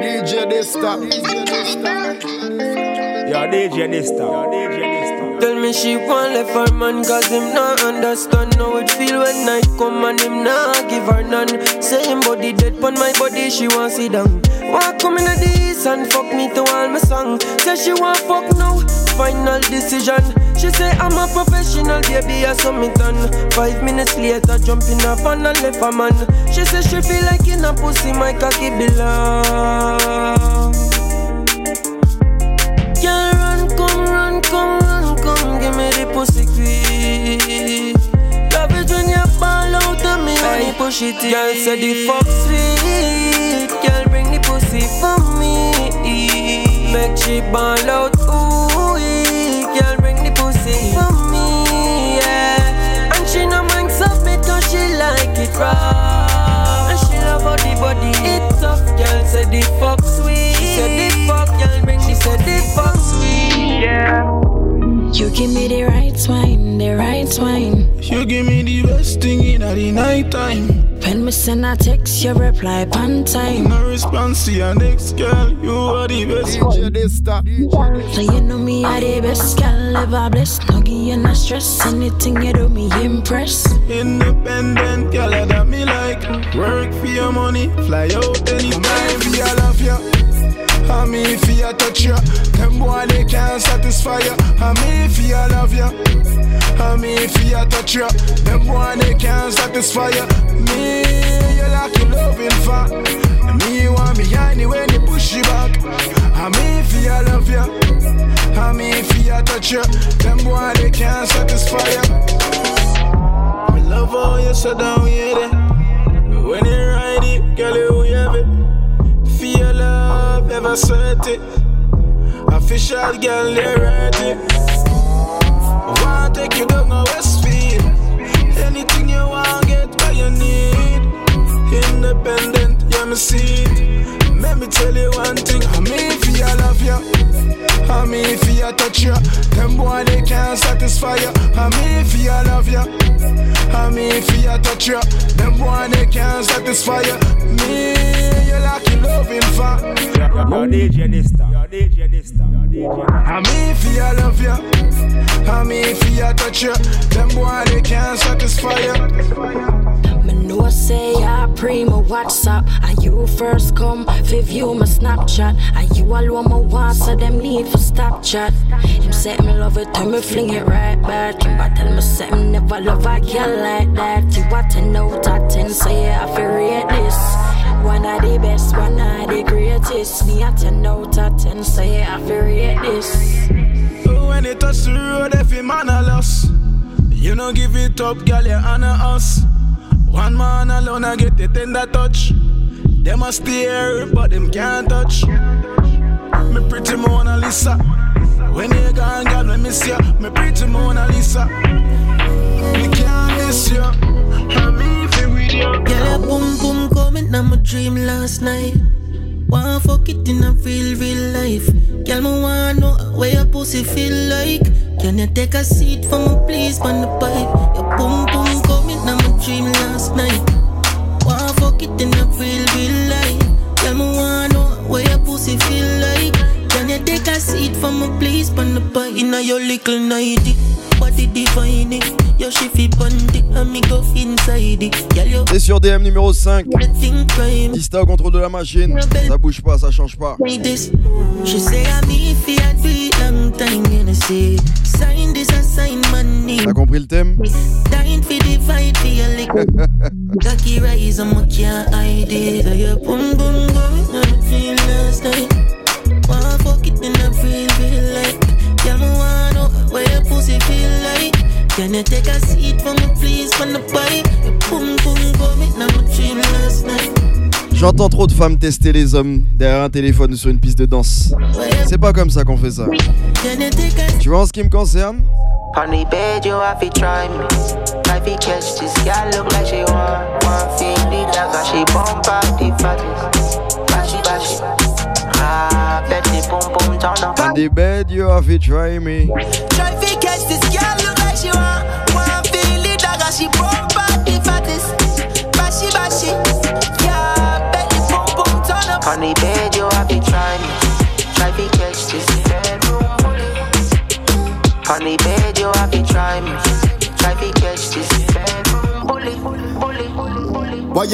DJ Dysta. Yo, DJ Dysta. Yo, DJ Dysta. Tell me she want left her man Cause him not understand how it feel when night come And him not give her none Same body dead pon my body She want sit down Walk come in the east and fuck me to all my song Say she want fuck now Final decision She say I'm a professional baby I saw me done. Five minutes later jump in a van and left a man. She say she feel like in a pussy my cocky belong. Girl run come run come run come Give me the pussy quick Love it when you ball out of me when you push it in Girl say the fuck sweet. Girl bring the pussy for me. Make she ball out like it raw And she love how the body it tough Girl say the fuck sweet She said the fuck girl bring She said the fuck sweet yeah You give me the right wine, the right wine. You give me the best thing in the night time. When me send a text, you reply on time. No response to your next girl. You are the best. DJ Dysta. So you know me are the best girl ever blessed. No give you no stress. Anything you do, me impress. Independent girl that me like. Work for your money, fly out anytime. Me I love you. I me if I touch you, them boy they can't satisfy you. I me if I love you. I me if I touch you, them boy they can't satisfy you. Me you like you loving fat. Me you want me anyway they push you back. I me if I love you. I me if I touch you, them boy they can't satisfy you. Me love how you sit down it. When you ride it, girl, you love, ever sweat it. Official girl, they ready. Want to take you down a Westfield. Anything you want, get what you need. Independent, yeah, me see it. Let me tell you one thing, I mean, if I love you. I mean, if I touch you, them boy they can't satisfy you. I mean, if I love you. I mean, if I touch you, them boy they can't satisfy you. Me, you like you loving fat. Yo, DJ Dysta. Yo, DJ Dysta. Yo, DJ Dysta. I mean, if I love you. I mean, if I touch you, them boy they can't satisfy you. Me know say ah, I pre my WhatsApp. And you first come, fi view my Snapchat. And you alone my want, so them need for stop chat. Him say me love it, tell me fling it right back. Him but tell me say me never love a girl like that. You what to know, that ten, so yeah, I feel rate this. One of the best, one of the greatest. Me at ten out of ten, so yeah, I feel rate this. When it touch the road, you man a loss, you know give it up, girl, you honor us. One man alone, I get the tender touch. Them a stare, but them can't touch. Me pretty Mona Lisa. When you gone, girl, me miss ya. Me pretty Mona Lisa. Me can't miss ya. I'm even with you. Girl, boom boom coming on my dream last night. Wanna fuck it in a real, real life. Girl, me wanna know where your pussy feel like. Can you take a seat for me, please, on the pipe? Your boom boom coming on my dream last night. Wanna fuck it in a real, real life. Girl, me wanna know where your pussy feel like. Can you take a seat for me, please, on the pipe? Inna your little nighty, body divine it. Your shifty bundy, and me go inside it. Girl, you Et sur DM numéro 5, think crime. Dista au contrôle de la machine. Ça bouge pas, ça change pas. She say I'm long time, you. Sign this sign money. T'as compris le thème Dying for the fight for your lick. Cocky rise, I'm a can't hide it. So your boom boom going on the feel last night. Can you take a seat for me, please, on the bike? Your boom boom going on my dream last night. J'entends trop de femmes tester les hommes derrière un téléphone ou sur une piste de danse. C'est pas comme ça qu'on fait ça. Tu vois en ce qui me concerne bed, you have to try me. If you catch this girl, look like she want, want the you try try to catch this bedroom bully. You try try to catch this bedroom bully, bully, bully, bully. Boy,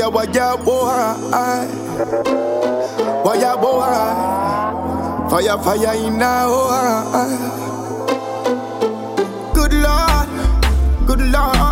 boy, fire fire in. Good Lord,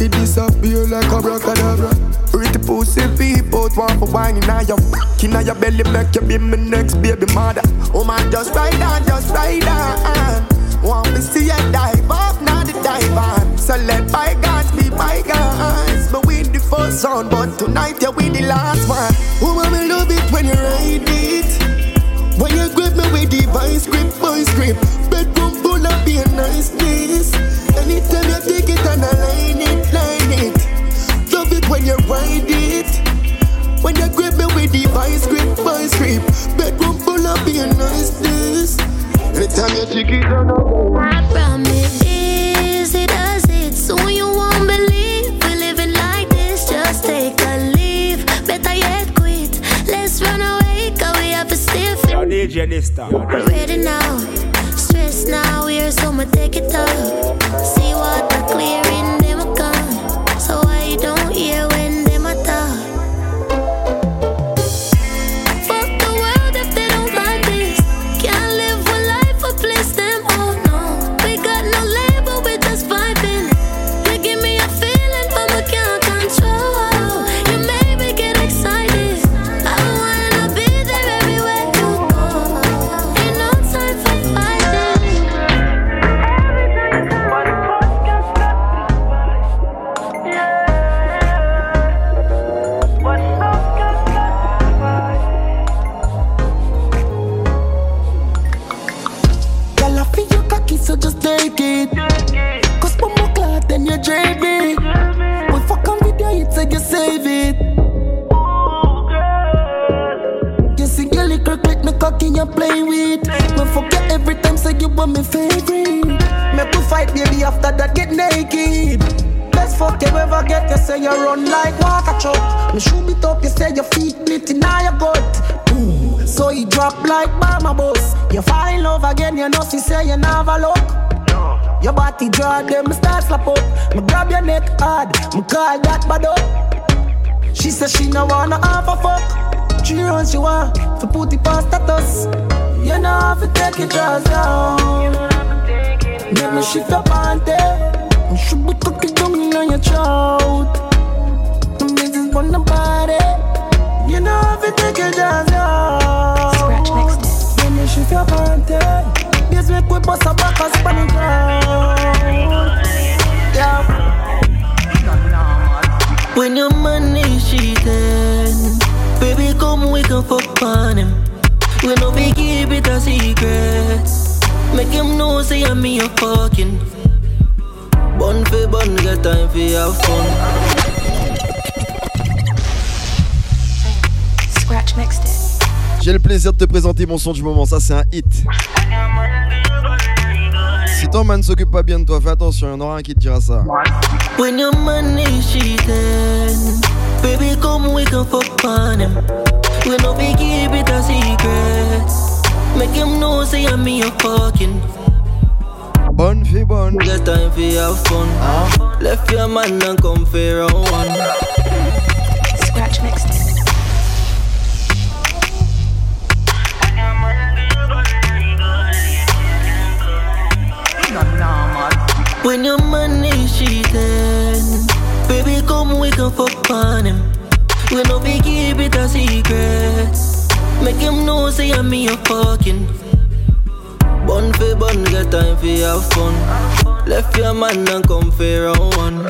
it disappear like a abracadabra. Pretty pussy people want for wine in your in your belly make you be my next baby mother. Oh man, just ride on, just ride on. Want me see you dive off, not the dive on. So let bygones be bygones. But we the first round, but tonight you win the last one. Oh mama love it when you ride it. When you grip me with the vice grip, vice grip. Bedroom with the vice grip, vice grip. Bedroom full of being niceness. Anytime you take it and I I promise it does it. Soon you won't believe we're living like this. Just take a leave. Better yet, quit. Let's run away, cause we have a stiff. Yo, DJ Dysta. Yo, We're ready now. Stress now, we're so much take it off. She want to put it past status. You know have to take your drawers down. Make me shift your panty. Me should be cooking down in your throat. The business on the body. You know have to take your drawers down. Scratch next. Let me shift your panty. Yes, make we bust a back as on the ground. Yeah. When your man is cheating, baby, come we can fuck on him. We no be keep it a secret. Make him know say I'm me a fucking. Bun for bun, get time for have fun. Scratch next. J'ai le plaisir de te présenter mon son du moment, ça c'est un hit. Si ton man s'occupe pas bien de toi, fais attention, y'en aura un qui te dira ça. When your man is cheating, baby, come we can fuck on him. We no be keep it a secret. Make him know say I'm me a fucking. Bonne fille bonne. Get time for have fun. Left your man and come for round one. Scratch next. When your man is We no be keep it a secret. Make him know say I'm me a fucking. Bun for bun, get time for have fun. Left your man and come for round one.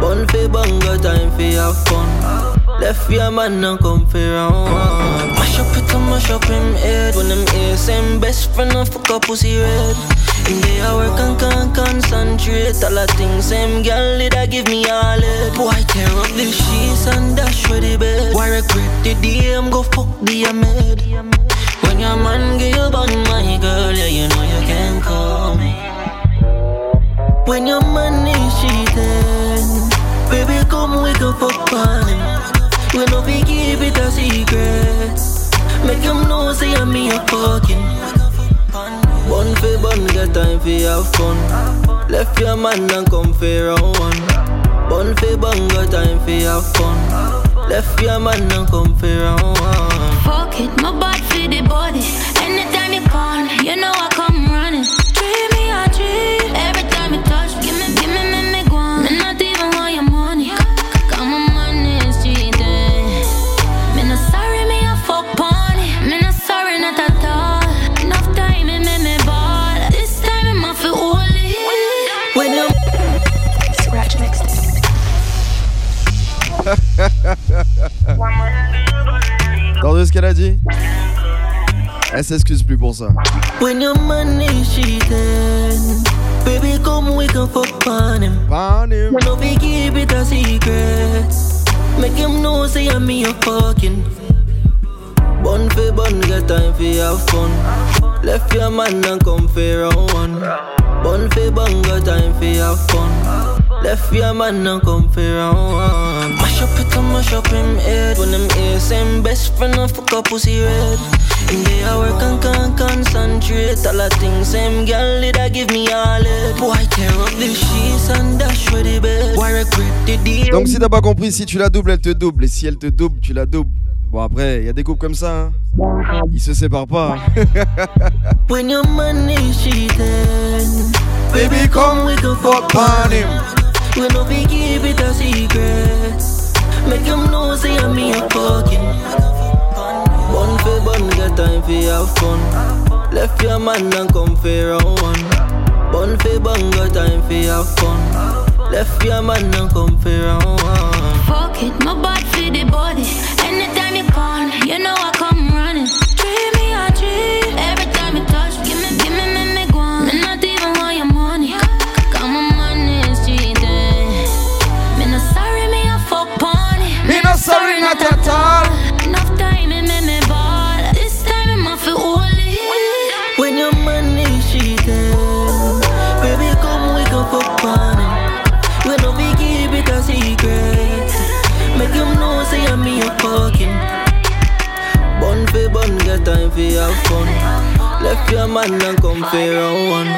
Bun for bun, get time for have fun. Left your man and come for round one. Mash up it and mash up him head. When them ears, same best friend, I fuck up pussy red. In day I work and can't concentrate. All the things same girl did I give me all it. Boy, tear up the sheets and dash for the bed. Why regret the I'm go fuck the amid. When your man give you my girl, yeah, you know you can call me. When your man is cheating, baby, come we can fuck on him. We no be keep it a secret. Make him know say I'm me a fucking. Bun for bun, get time for have fun. Left your man and come for round one. Bun for bun, got time for have fun. Left your man and come for round one. Fuck it, my bad for the body. Anytime you call me, you know I come Ce qu'elle a dit Elle s'excuse plus pour ça. When your cheating, baby, come we can fuck on him. Pan him. No be keep it a secret. Make him know say I'm me a fucking. Bun for bun, get time for have fun. Left your man and come for round one. Bun for bun, got time for have fun. Left your man and come for round one. Mash up it and mash up him head. When them ear same best friend and fuck up pussy red. In day I work and can't concentrate. All the things same girl did I give me all it. Boy, tear up the sheets and dash for the bed. Why regret the deal? Donc si t'as pas compris, si tu la doubles, elle te double. Et si elle te double, tu la doubles. Bon après, il y a des couples comme ça. Hein. Ils se séparent pas. When your is cheating, baby, come we can fuck on him. Be keep it a secret. Make him know say I'm me a fucking. Bun for bun, get time for have fun. Left your man and come for round one. Bun for bun, got time for have fun. Left your man and come for round one. Fuck it, my bad not at all. Enough time, me, me, me ball. This time, I'm off it holy. When your man is cheating, baby, come we can fuck on him. We no be keep it a secret. Make him know say I'm me a fucking. Bun for bun, get time for have fun. Left your man and come for round one.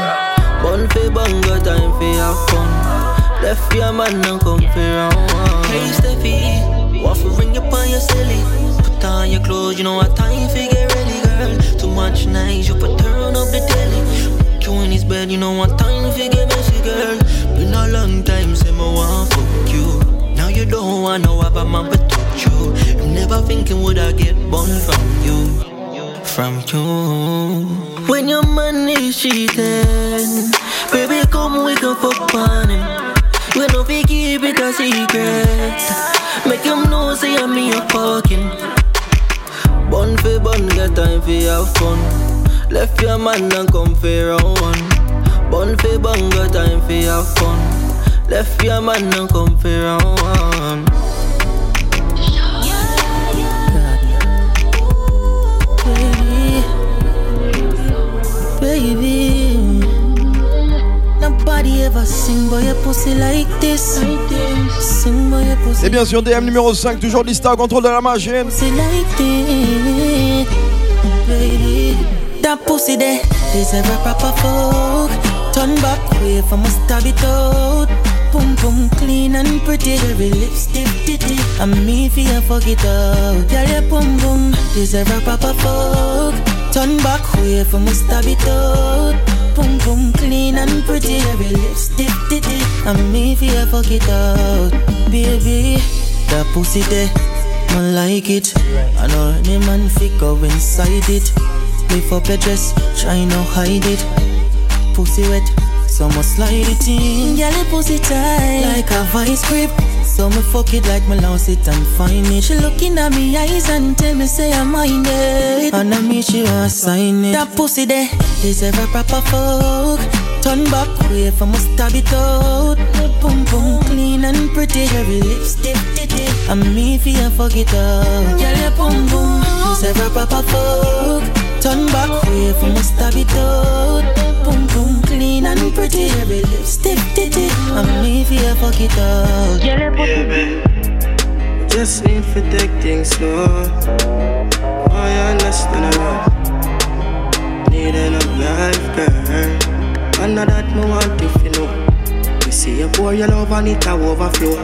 Bun for bun, got time for have fun. Left your man and come for round one. Hey Steffi, want to ring up on your silly? Put on your clothes, you know what time for get ready, girl. Too much nice, you put turn up the telly. You in his bed, you know what time for get messy, girl. Been a long time, say me want fuck you. Now you don't want no other man but touch you. I'm never thinking would I get born from you, from you. When your man is cheating, baby, come we can fuck on him. We no be keep it a secret. Make him know say I'm me a fucking. Bun for bun, get time for have fun. Left your man and come for round one. Bun for bun, got time for have fun. Left your man and come for round one. Et bien sûr, DM numéro 5, toujours Lista au contrôle de la machine. pussy like this, baby. That pussy there deserve a proper fuck. Turn back way from a stab it out. Boom boom clean and pretty, cherry lipstick titty. And me feel fuck it out. Girl, your boom boom deserve a proper fuck. Turn back way from a stab it out. Boom boom clean and pretty, cherry lipstick titty. And me feel fuck it out, baby. That pussy there. Man like it. I know any man fi go inside it. Lift up your dress, try no hide it. Pussy wet, so must slide it in. Girl, pussy tight like a vice grip. So me fuck it like me lost it and find it. She looking at me eyes and tell me say I'm mine it. And I me she want sign it. That pussy there deserve a proper fuck. Turn back way from me stab it out. Boom boom clean and pretty. Every lipstick titty. And me feel fuck it up. Girl your boom boom is ever proper fuck. Turn back way from me stab it out. Boom boom clean and pretty. Every lipstick titty. And me feel fuck it up. Baby, just need to take things slow. Oh, you understand alright? Need enough life, girl. And now that me want if you know. You see a boy, you love and it a overflow.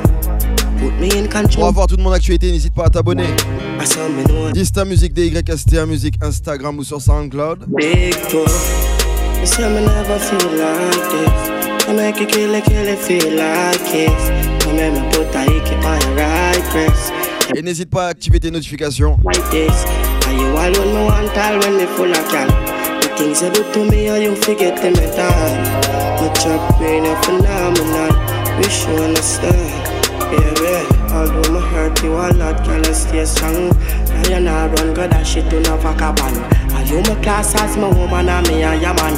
Put me in Pour control. avoir toute mon actualité, n'hésite pas à t'abonner. Dista Musique, DYSTA Musique, Instagram ou sur SoundCloud. big. You say me never feel like this. I make you kill it, kill it, feel like it. You make me put a hickey on your right breast. Et n'hésite pas à activer tes notifications. like this. Are you alone? Me want all when me full of can. The things you do to me, are you forget them at all. Me chop brain a phenomenon. Wish you understand. Baby, although me hurt you a lot, can I stay strong? Now you not run, God, that shit do not fuck up on. I you my class as my woman and me and your man?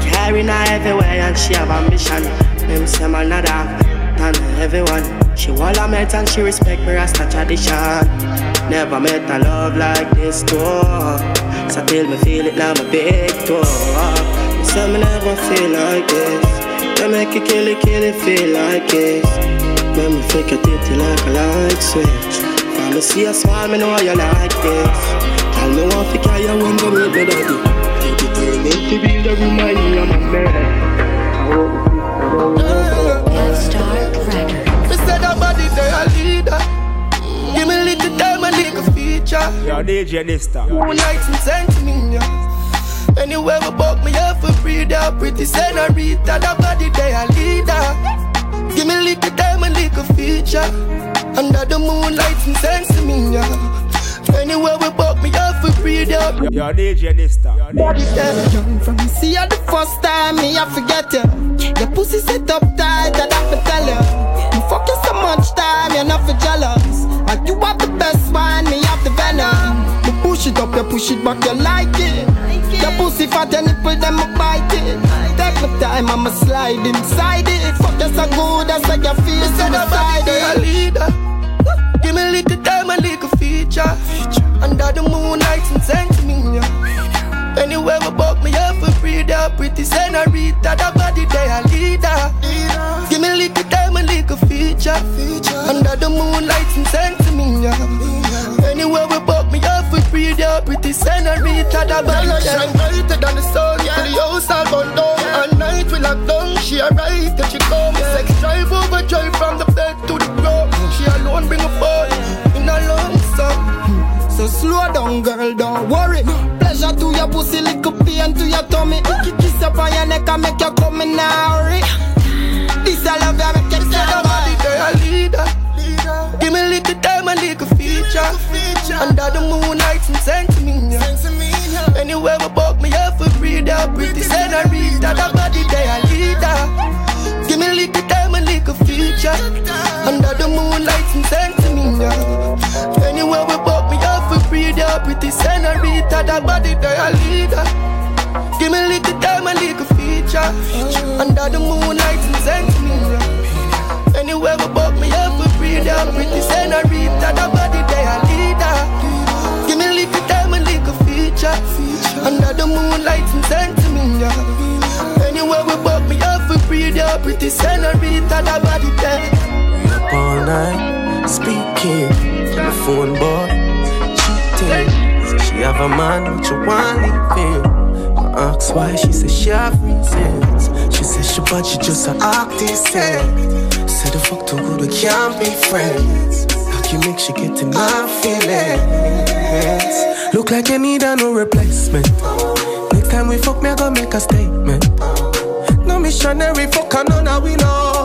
Carrying her everywhere and she have ambition. Them say man a than everyone. She wall a met and she respect me Rasta tradition. Never met a love like this too. So till me feel it now my big toe. You say me never feel like this. You make it kill it, kill it, feel like this. When me flick your titty like a light switch. From me see a smile, me know you like this. Tell me what to carry when you with me daddy. Take it to me to be the reminder of my man. Star Record. Me said that body they a leader. Give me little time and little feature. Yo, DJ Dysta. One night and send to me, yeah. Anywhere we buck me up for free, that pretty senorita. That body they a leader. Give me little time and little feature. Under the moonlight and send to me, yeah. Anywhere we buck me up for free, that Yo, DJ Dysta. Yo, Body DJ there. Young from see you the first time, me I forget you. Your pussy set up tight, and I for tell you. You fuck you so much time, you're not for jealous. Like you have the best wine, me have the venom. You push it up, you push it back, you like it. Your pussy fat, your nipple, them a bite it. Take my time, I'ma slide inside it. Fuck you so good, that's like you feel inside it. leader. Give me little time and little feature. Under the moonlight and send to me. Anywhere we buck me up for free, that pretty senorita. That body they a leader. Give me little time and little feature. Under the moonlight and send to me. Anywhere we buck me up for free, that pretty senorita. That body they sun. To Pleasure to your pussy, little pain to your tummy. Kiss up on your neck and make you come in a hurry. This I love you, make you say body they a leader. Give me little time and little feature. Under the moonlight and send to me. yeah. Anywhere we buck me up for free, that pretty senorita. That body they a leader. Give me a little time and little feature. Under the moonlight and send to me. yeah. Anywhere we up that pretty senorita. That body they a leader. Give me little time and little feature. Under the moonlight send to Anywhere we buck me up for free, that pretty senorita. That body they a leader. Give me little time and little feature. Under the moonlight send to Anywhere we buck me up for free, that pretty senorita. That body they. up all night, speaking to the phone boy, She have a man, but you want leave him. I ask why, she says she have reasons. She says she but she just a artist. Say the fuck too good, we can't be friends. How can you make she get my feelings? Look like you need a no replacement. Next time we fuck, me I gonna make a statement. No missionary fuck and none of we know.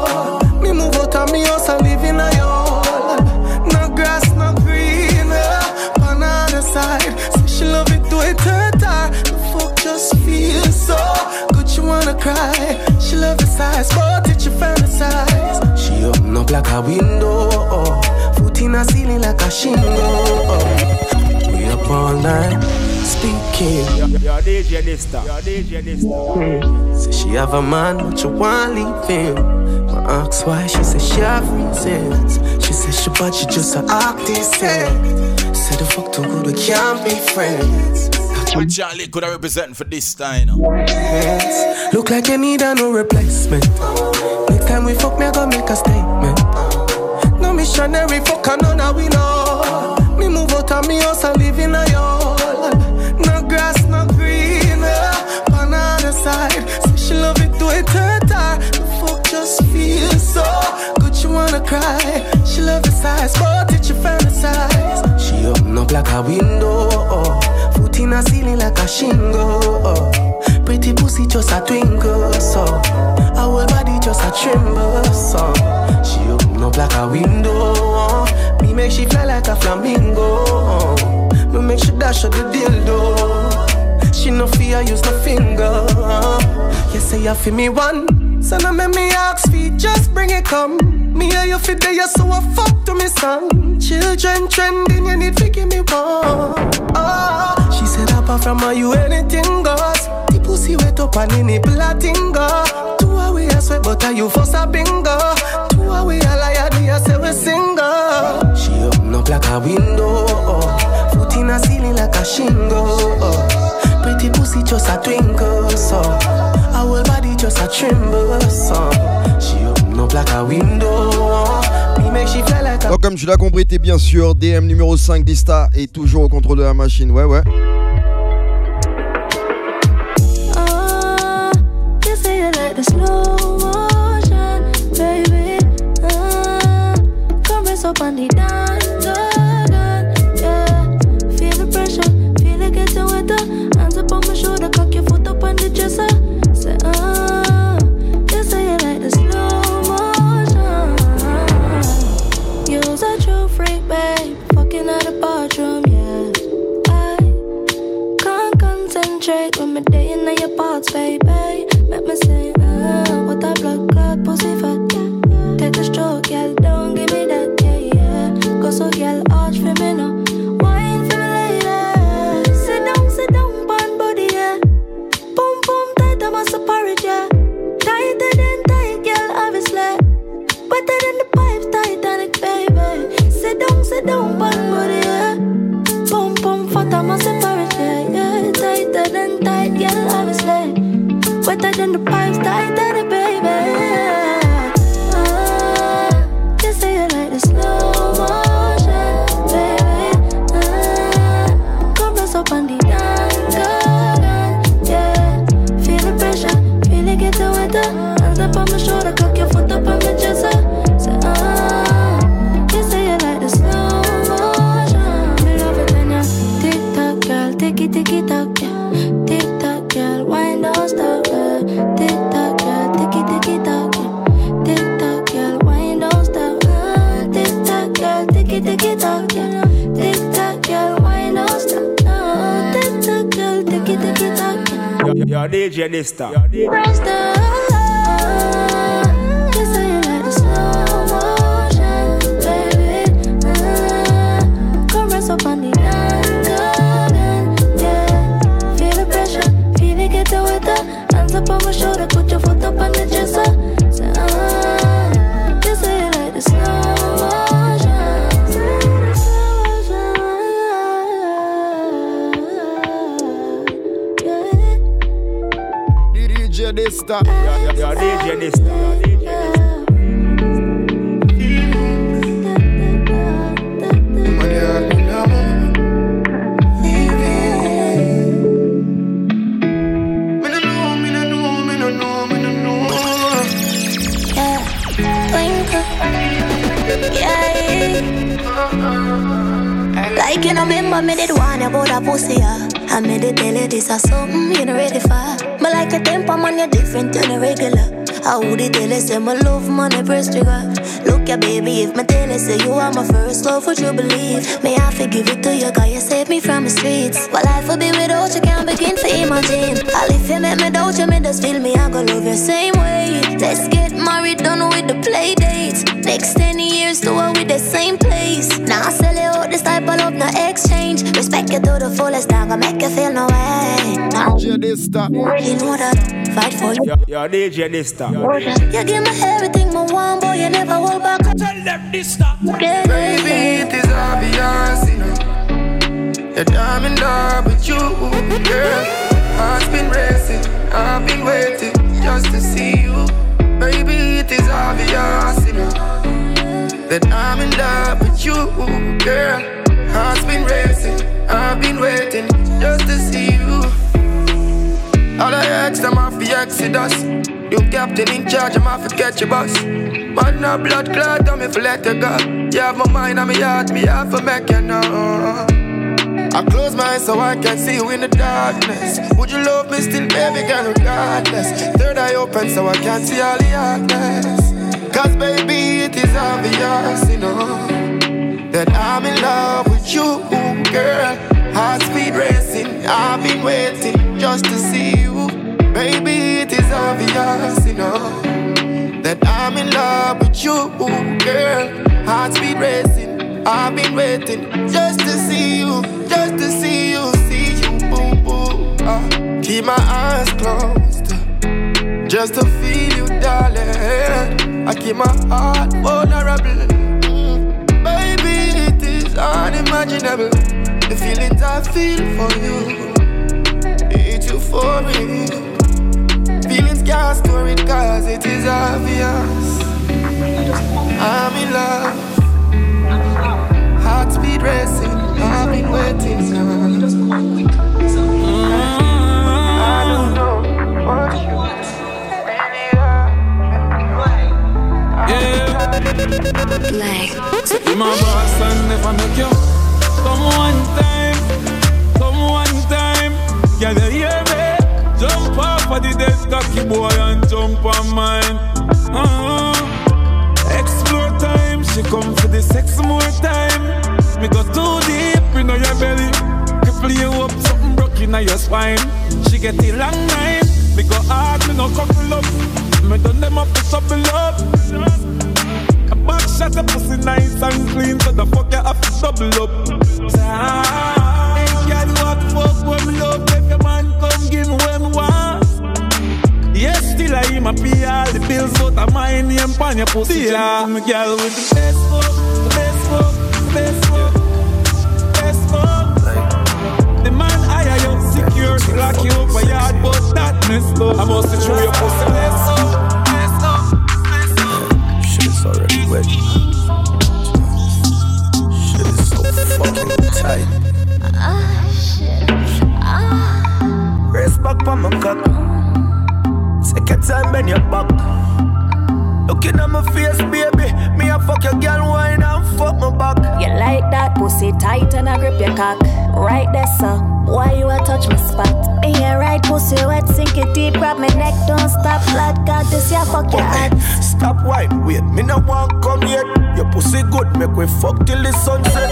So good. She wanna cry. She love the size, but it you fantasize. She open up like a window, oh. foot in a ceiling like a shingle. Oh. We up all night speaking. Your DJ Dysta. Your DJ Dysta. Say she have a man, but you want leave him. I ask why, she say she have reasons. She say she but she just a artist. Say the fuck too good, we can't be friends. What Charlie could I represent for this time? You know? Look like you need a no replacement. Next time we fuck, me I go make a statement. No missionary fuck, I know now we know. Me move out of me house and live in a yard. No grass, no green. Uh, banana side. Say she love it to her. The fuck just feels so good. She wanna cry. She love the size, but it you fantasize. She open up like a window. Oh. In a ceiling like a shingle. Oh. Pretty pussy just a twinkle. So our body just a tremble. So she open up like a window. Oh. Me make she fly like a flamingo. Oh. Me make she dash her the dildo. She no fear use no finger. Oh. You say you feel me one, so now make me ask feet, just bring it come. Me and you fit there, so I fuck to me son. Children trending, you need to give me one. Oh, apart from her, you anything goes. The pussy wet up and in it platinga. Two away I sweat, but are you for a bingo? Two away I lie, I say we single. She open up like a window. Oh. Foot in a ceiling like a shingle. Oh. Pretty pussy just a twinkle, so Our body just a tremble, so She open up like a window a Donc comme tu l'as compris, t'es bien sûr DM numéro 5 d'Ista et toujours au contrôle de la machine. Ouais, ouais. Concentrate when my day in your parts, baby. Make me say, ah, what a blood clot pussy fat, yeah. Take a stroke, girl, don't give me that, yeah, yeah. Go so, girl, Wetter than the pipes, baby. DJ Dysta. Love, would you believe? May I forgive it to you, God, you saved me from the streets. While life will be without you, can't begin to imagine. All if you make me doubt you, me just feel me, I go love you same way. Let's get married, done with the play dates. Next 10 years, do it with the same exchange. Respect you to the fullest, I'm gonna make you feel no way. Now, DJ Dysta. you know that. Fight for you. Yo, yo, DJ Dysta. You give me everything, my one boy, you never hold back. Tell them this stop. Yeah, Baby, it is obvious, you know That I'm in love with you, girl Heart's been racing, I've been waiting just to see you Baby, it is obvious, you know That I'm in love with you, girl Heart's been racing, I've been waiting just to see you all I ask them off the exodus. You captain in charge, I'm off to catch your bus. But no blood clot, I'm if let you go. You have my mind and my heart, me have to make you know. I close my eyes so I can see you in the darkness. Would you love me still, baby, girl, regardless? Third eye open so I can see all the darkness. Cause baby, it is obvious, you know, that I'm in love with you, girl. Heart speed racing, I've been waiting just to see you. Baby, it is obvious, you know, that I'm in love with you, girl. Heart speed racing, I've been waiting just to see you, just to see you, see you, boom, boom. Uh, keep my eyes closed, just to feel you, darling. I keep my heart vulnerable. Is unimaginable. The feelings I feel for you, it's euphoria. Feelings can't store it cause it is obvious. I'm in love. Heart speed racing, I've been waiting. Mm-hmm. I don't know what you want. Be my boss and never make you. Come one time, come one time. Can you hear me? Jump off of the dead cocky boy and jump on mine. Uh-huh. Explore time, she come for the sex more time. Me go too deep in your belly. Cripple you up, something broke in your spine. She get the long nine Me go hard, me no couple up Me done them up to supple up Back shot the pussy nice and clean, so the fuck you have to double up. Ah, girl, what fuck when me love? If your man come give me what me want. Yes, still I him a pay all the bills, but I my name on your pussy. Yeah, me girl with the best fuck, the best fuck, the best fuck, best fuck. The man hire you, secure, lock you up a yard, but that messed up. I must show your pussy messed up. It deep, grab my neck, don't stop. Blood God, this ya fuck your head. Stop wine, wait, me no want come yet. Your pussy good, make we fuck till the sunset.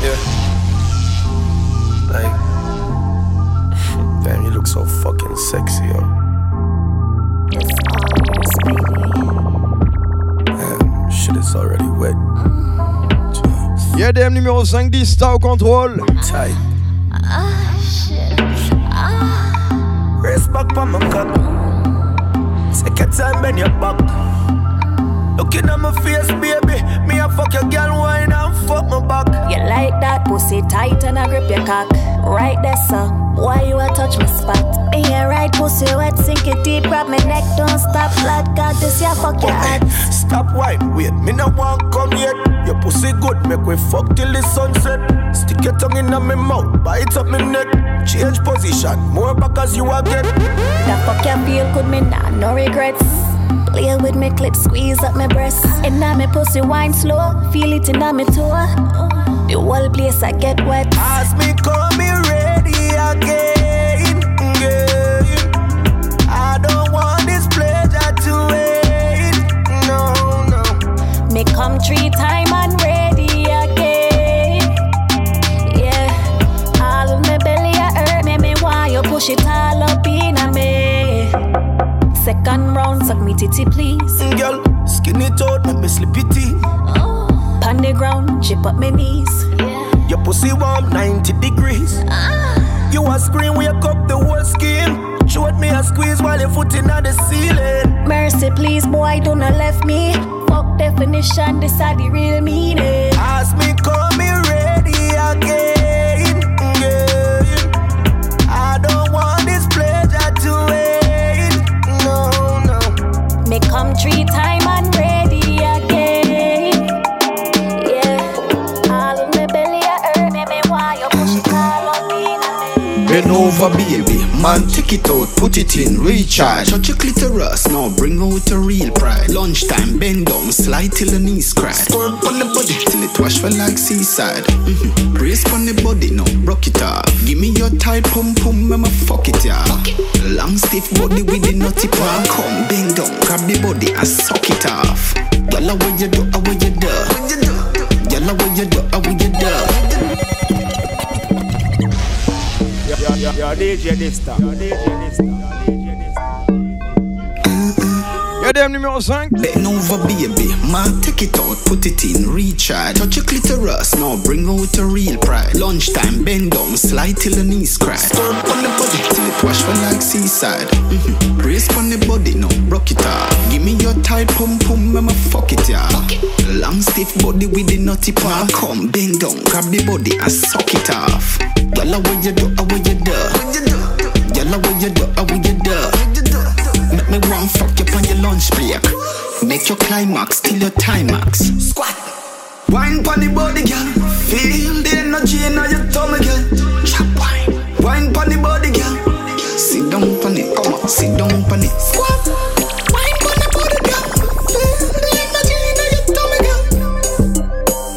Yeah. Like, damn, you look so fucking sexy, yo. Damn, shit is already wet. Mm-hmm. YDM numéro 5, Dysta au contrôle. Tight. Rest back on my cock. Take your time, bend your back. Looking at my face, baby. Me a fuck your girl, wine and fuck my back. You like that pussy tight and I grip your cock. Right there, sir. Why you a touch my spot? Me here right pussy wet, sink it deep, grab my neck, don't stop. Blood God, this ya fuck your head. Stop wine, wait, me no want come yet. Your pussy good, make we fuck till the sunset. Stick your tongue in my mouth, bite up. Change position, more back as you are get. The fuck you feel good me nah, no regrets. Play with me clip, squeeze up my breasts. And now me pussy wine slow, feel it in me toe. The whole place I get wet. As me come me ready again, again. I don't want this pleasure to end, no, no. Me come three time and ready. Gun round, suck me titty, please. Girl, skin it out, make me slip it in. Oh, Pan the ground, chip up my knees. Your pussy warm 90 degrees. Ah. You a scream, wake up the whole scheme. Showed me a squeeze while your foot in the ceiling. Mercy, please, boy, don't not left me. Fuck definition, this are the real meaning. Ask me, call three time and ready again. Yeah, all in my belly, I hurt me. Me why you push it all on me? Bend over, baby. Man, take it out, put it in, recharge. Touch your clitoris, now bring out a real pride. Lunchtime, bend down, slide till the knees cry. Squirt on the body till it wash for like seaside. Mm-hmm. Brace on the body, now rock it off. Give me your tight pum pum, I'ma fuck it, yeah. Long stiff body with the nutty palm. Come, bend down, grab the body and suck it off. Gyal, what you do, how you do? Gyal, what you do, how you do? Yo, yo, yo, DJ Dysta. Yo, DJ Dysta. Dem numéro 5. Bend over, baby. Man, take it out, put it in, recharge. Touch your clitoris, now bring out a real pride. Lunchtime, bend down, slide till the knees cry. Stir up on the body till it wash for like seaside. Mm-hmm. Brace on the body, now rock it off. Give me your tight pum pum, I'ma fuck it, yeah. Long stiff body with the nutty part. Come, bend down, grab the body and suck it off. Gyal, what you do, how you do? Gyal, what you do, how you do? Make me one fuck you on your lunch break. Make your climax till your timax. Squat. Wine pon the body, girl. Feel the energy in your tummy, girl. Chop wine. Wine pon the body, girl. Sit down pon it, come on, sit down pon it. Squat. Wine pon the body, girl. Feel the energy in your tummy, girl.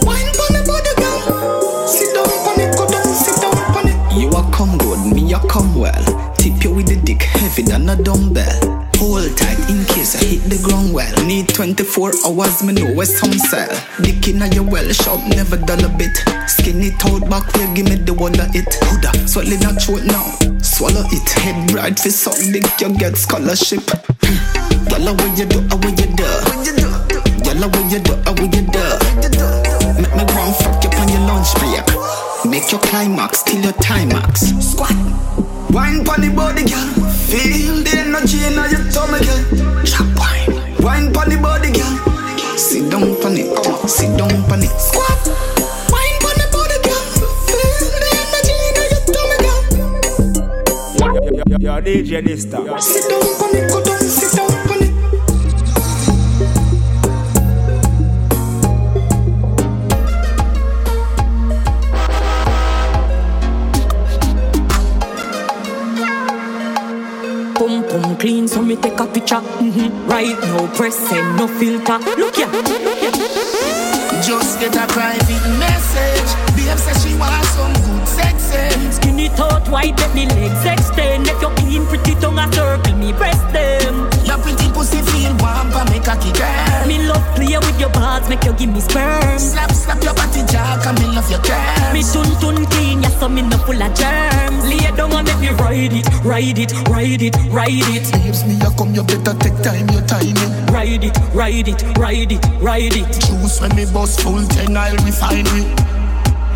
Wine pon the body, girl. Sit down pon it, go down, sit down pon it. You a come good, me come well. Tip you with the dick heavy than a dumbbell. Hold tight in case I hit the ground well. Need 24 hours, me know where some sell. Dick in your well shop, never done a bit. Skin it out back where give me the that it. Huda, swallow that throat now. Swallow it, head bright for suck dick, you get scholarship. Hmm. Gyal, what you do, how you do? Gyal, what you do, how you do? Make me one fuck you on your lunch break. Make your climax till your timax. Squat. Wine pon the body, girl. Feel the energy in your tummy, girl. Chop wine. Wine pon the body, girl. Sit down pon it, come sit down pon it. Squat. Wine pon the body, girl. Feel the energy in your tummy, girl. Yo, yo, yo, yo, DJ Dysta. Sit down pon it, go down, sit down me take a picture. Mm-hmm. Right now, pressing no filter. Look here, look. Just get a private message. Babe says she wants it out wide, let me legs extend. If you're clean, pretty tongue a circle me breast them. Your pretty pussy feel warm, but make a kick girl. Me love play with your balls, make you give me sperm. Slap, slap your body jack, and me love your curves. Me tun tun clean, yeah, so me no full of germs. Lay down and make me ride it, ride it, ride it, ride it. Babes, me a come, you better take time, your timing. Ride it, ride it, ride it, ride it. Choose when me bust full ten, I'll refine it.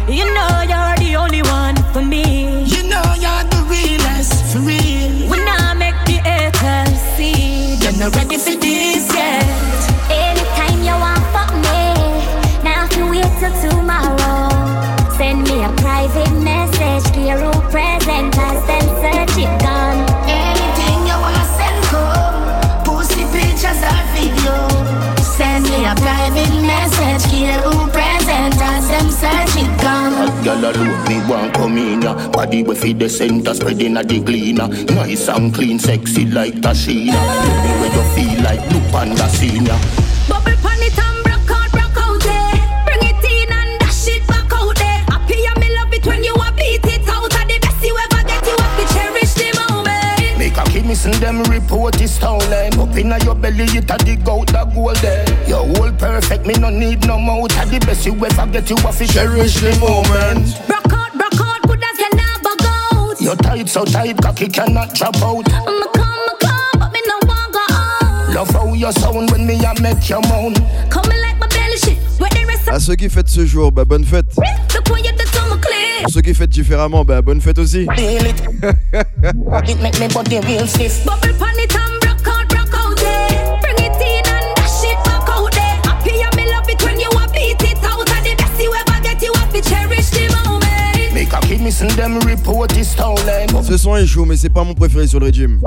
You know you're the only one for me. You know you're the realest, for real. When I make the haters see, You're not ready for this yet. Anytime you want fuck me, now have to wait till tomorrow. Send me a private message, clear who present as them Girl alone me want come in ya Body we feed the center spreading a the cleaner Nice and clean, sexy like Tashina Tell me where you feel like Blue Panda Senior. Bubble pan report is stolen eh? Up inna your belly it a dig out the gold there Your whole perfect me no need no more. A the best you ever get you have to cherish the moment Broke out, broke out, good as can never go. Your tight so tight cocky cannot drop out I'ma come, I'ma come, but me no want go out. Love your sound when me a make you moan. Coming like my belly shit. Where the rest À ceux qui fêtent ce jour, bah bonne fête. Look when you Pour ceux qui fêtent différemment, bah bonne fête aussi. Ce son est chaud, mais c'est pas mon préféré sur le régime.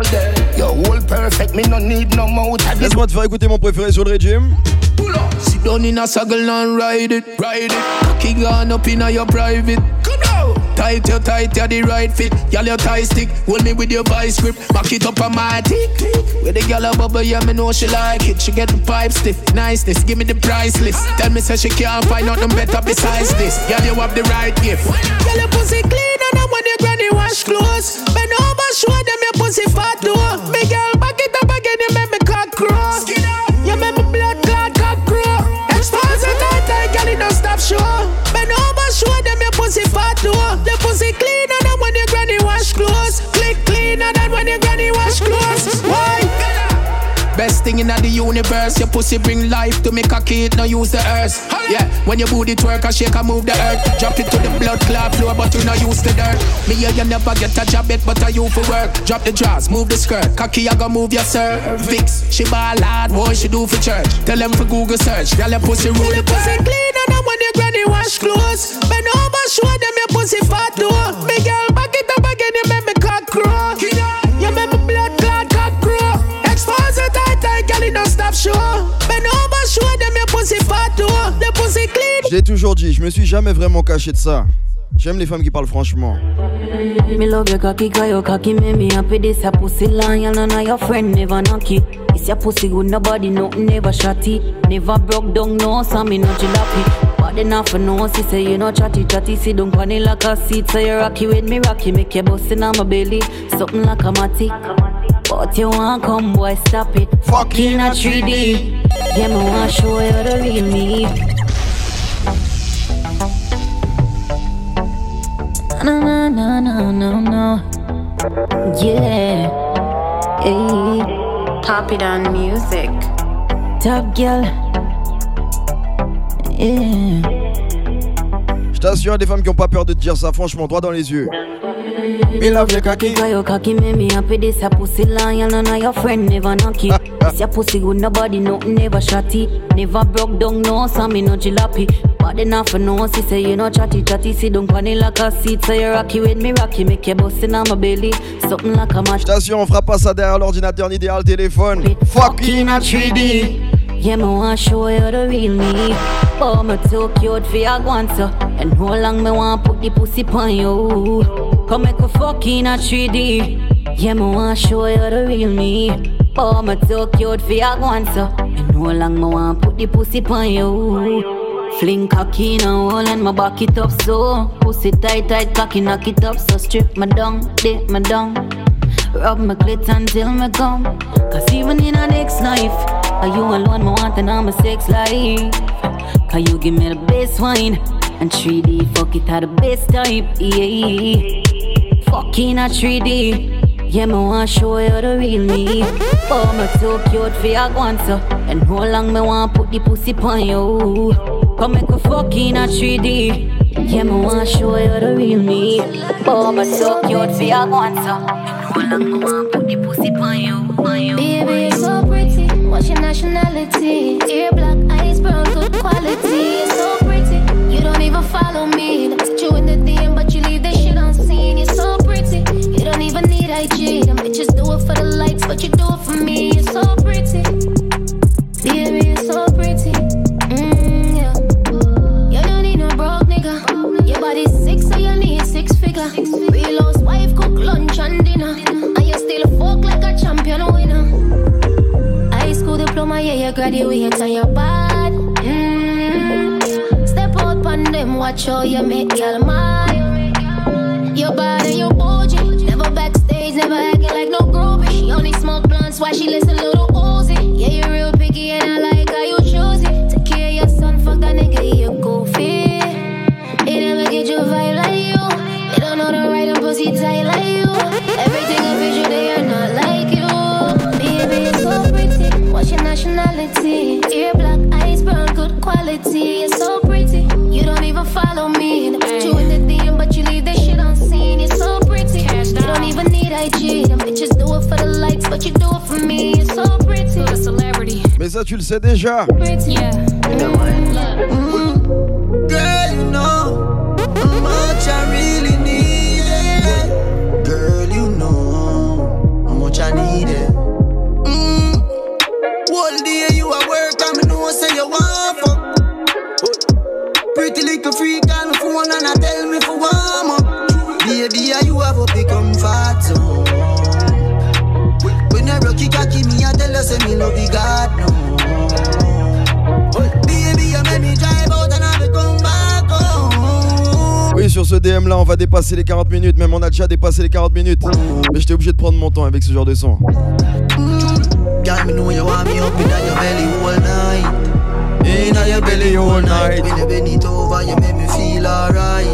Laisse-moi te faire écouter mon préféré sur le régime. Sit down in a saddle and ride it, ride it. Cocky gone up in a your private. Tight you tight, you the right fit. Girl your tie stick, hold me with your vice grip. Back it up on my tick. With the a bubble, yeah me know she like it. She get the pipe stiff, niceness, give me the price list. Tell me say she can't find nothing better besides this. Girl you have the right gift. Girl, your pussy clean and I when your granny wash clothes. Bend over, show them your pussy fat too. Big girl, back it up again, you make me cock crow. You make me blood clot cock crow. Expose it tight, tight, girl, it don't stop show. Thing in the universe, your pussy bring life to make a kid, no use the earth. Yeah, when your booty twerk, I shake, I move the earth. Drop it to the blood clot floor, but you no use the dirt. Me here, you never get a job it, but I you for work. Drop the drawers, move the skirt. Cocky, I go move your cervix. She ball hard, what she do for church? Tell them for Google search. Girl, your pussy rule the pussy world. cleaner than when your granny wash clothes. Bend over, show them your pussy fat too. Big girl, stop show. Pussy pussy clean. L'ai toujours dit, je me suis jamais vraiment caché de ça. J'aime les femmes qui parlent franchement. Me love your cocky, cause your cocky make me happy. This a pussy your friend never knock it. It's your pussy good, nobody nothing never shotty. Never broke down, no, so me no jalopy. Off for no, she say you know chatty chatty. See don't funny like a seat, so you rocky with me rocky. Make your bustin' on my belly, something like a matic. But you want come, boy, stop it. Fucking a 3D. Yeah, me want show you the real me. No, no, no, no, no, no. Yeah. Hey. Pop it on music. Top girl. Yeah. Je t'assure, des femmes qui ont pas peur de te dire ça, franchement, droit dans les yeux. Me love your cocky. Cause your cocky make me happy. This a pussy loyal, none of your friend never knock it. This your pussy good, nobody nothing never shotty. Never broke down, no, so me no jalopy. Then off for no, she say you know chatty chatty. See don't funny like a seat, so you rocky with me rocky. Make your bustin' on my belly, something like a match. Je on fera pas ça derrière l'ordinateur ni derrière le téléphone. Fucking a 3D. Yeah, me want show you the real me. Oh, me too cute for your guanto. And how long me want put the pussy on you? Come make a fucking a 3D. Yeah, me want show you the real me. Oh, me too cute for your guanto. And how long me want put the pussy on you? Fling cocky now, hold and my back it up so. Pussy tight, tight, cocky knock it up so. Strip my down, dip my down. Rub my clit until me come. Cause even in a next life, are you alone? Me want to know my sex life. Cause you give me the best wine. And 3D, fuck it at the best type. Yeah. Fucking a 3D. Yeah, me want show you the real me. Oh, me too cute for your guanto. And how long me want put the pussy on you? Come make a fucking a 3D. Yeah, me want show you the real me. Oh, me too cute for your guanto. And how long me want put the pussy on you? On you. Baby, so pretty. What's your nationality? Ear black, eyes brown, good quality. Tu déjà. Girl, you know how much I really need. Girl, you know how much I need it. Mm, whole day you at work, I me know say you want fuck. Pretty little freak on the phone and I tell me for warm up. Baby, are you have a big comfort zone? When I rocky cocky me, I tell say me love you God no. Sur ce DM là, on va dépasser les 40 minutes. Même on a déjà dépassé les 40 minutes. Mais j'étais obligé de prendre mon temps avec ce genre de son. Girl, me know you want me up in your belly all night. In your belly all night. When you bend it over, you make me feel alright.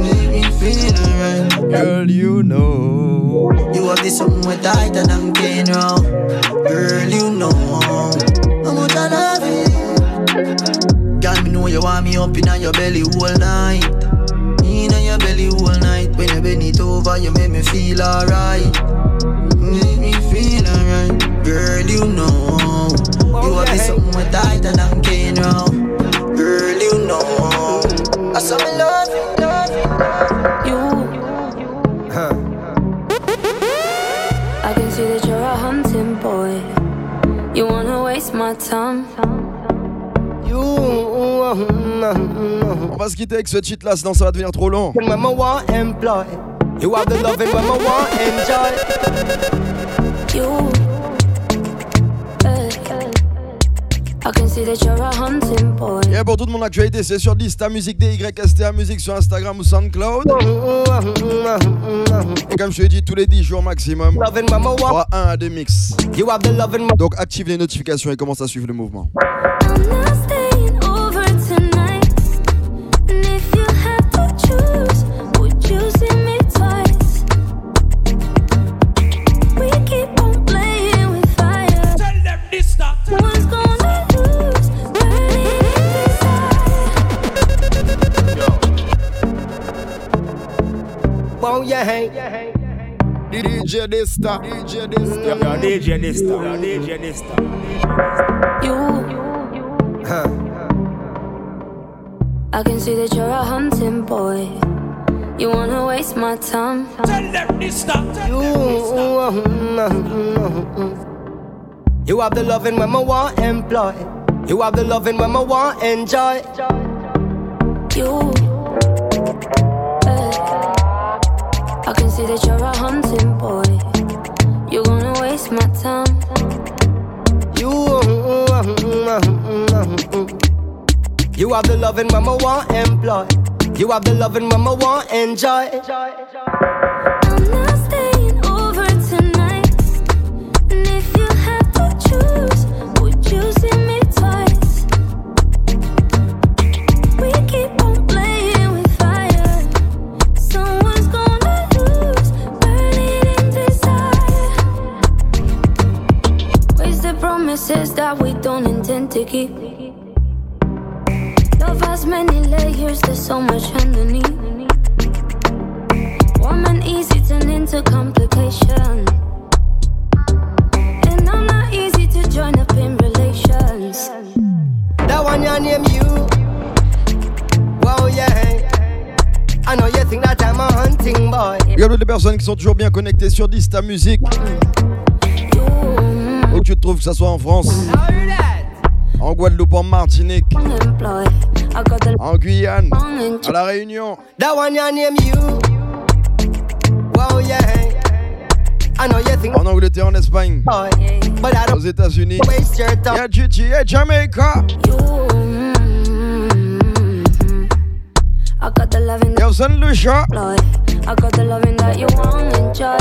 Make me feel alright. Girl, you know. You have this something with tight and I'm getting round. Girl, you know how much I love. Girl, me know you want me up in your belly all night. Belly all night. When you bend it over, you make me feel alright. Make me feel alright. Girl, you know you have this something with tight and I'm getting round. Girl, you know I saw me love you, love you. I can see that you're a hunting boy. You wanna waste my time. On va se quitter avec ce cheat là, sinon ça va devenir trop long. You have the loving when mama want enjoy. You. I can see that you're a hunting boy. Et pour toute mon actualité, c'est sur Lista Musique DYSTA Musique sur Instagram ou SoundCloud. Et comme je te l'ai dit, tous les 10 jours maximum, y aura un à deux mix. Donc active les notifications et commence à suivre le mouvement. Won't you hang? DJ Dysta, DJ Dysta, Yo, DJ Dysta, yo, DJ Dysta. You. I can see that you're a hunting boy. You wanna waste my time. Tell them this stop. You, uh, uh, uh, you have the loving when I want employ. You have the loving when I want enjoy. You. See that you're a hunting boy. You're gonna waste my time. You, mm, mm, mm, you have the loving I want employ. You have the loving I want enjoy. I'm don't intend to keep. Love has many layers, there's so much underneath. Warm and easy turn into complication. And I'm not easy to join up in relations. That one your name you. Wow yeah. I know you think that I'm a hunting boy. Il y a toutes les personnes qui sont toujours bien connectées sur Lista Musique. Où que tu te trouves, que ce soit en France, en Guadeloupe, en Martinique, Employ, I got the en Guyane, long and à La Réunion. That one your name you. Wow yeah. I know you think En Angleterre, en Espagne, boy, but I aux don't États-Unis, waste your time. et à Gigi et Jamaica. I got the loving Et au San Lucia. employ. I got the loving that you want enjoy.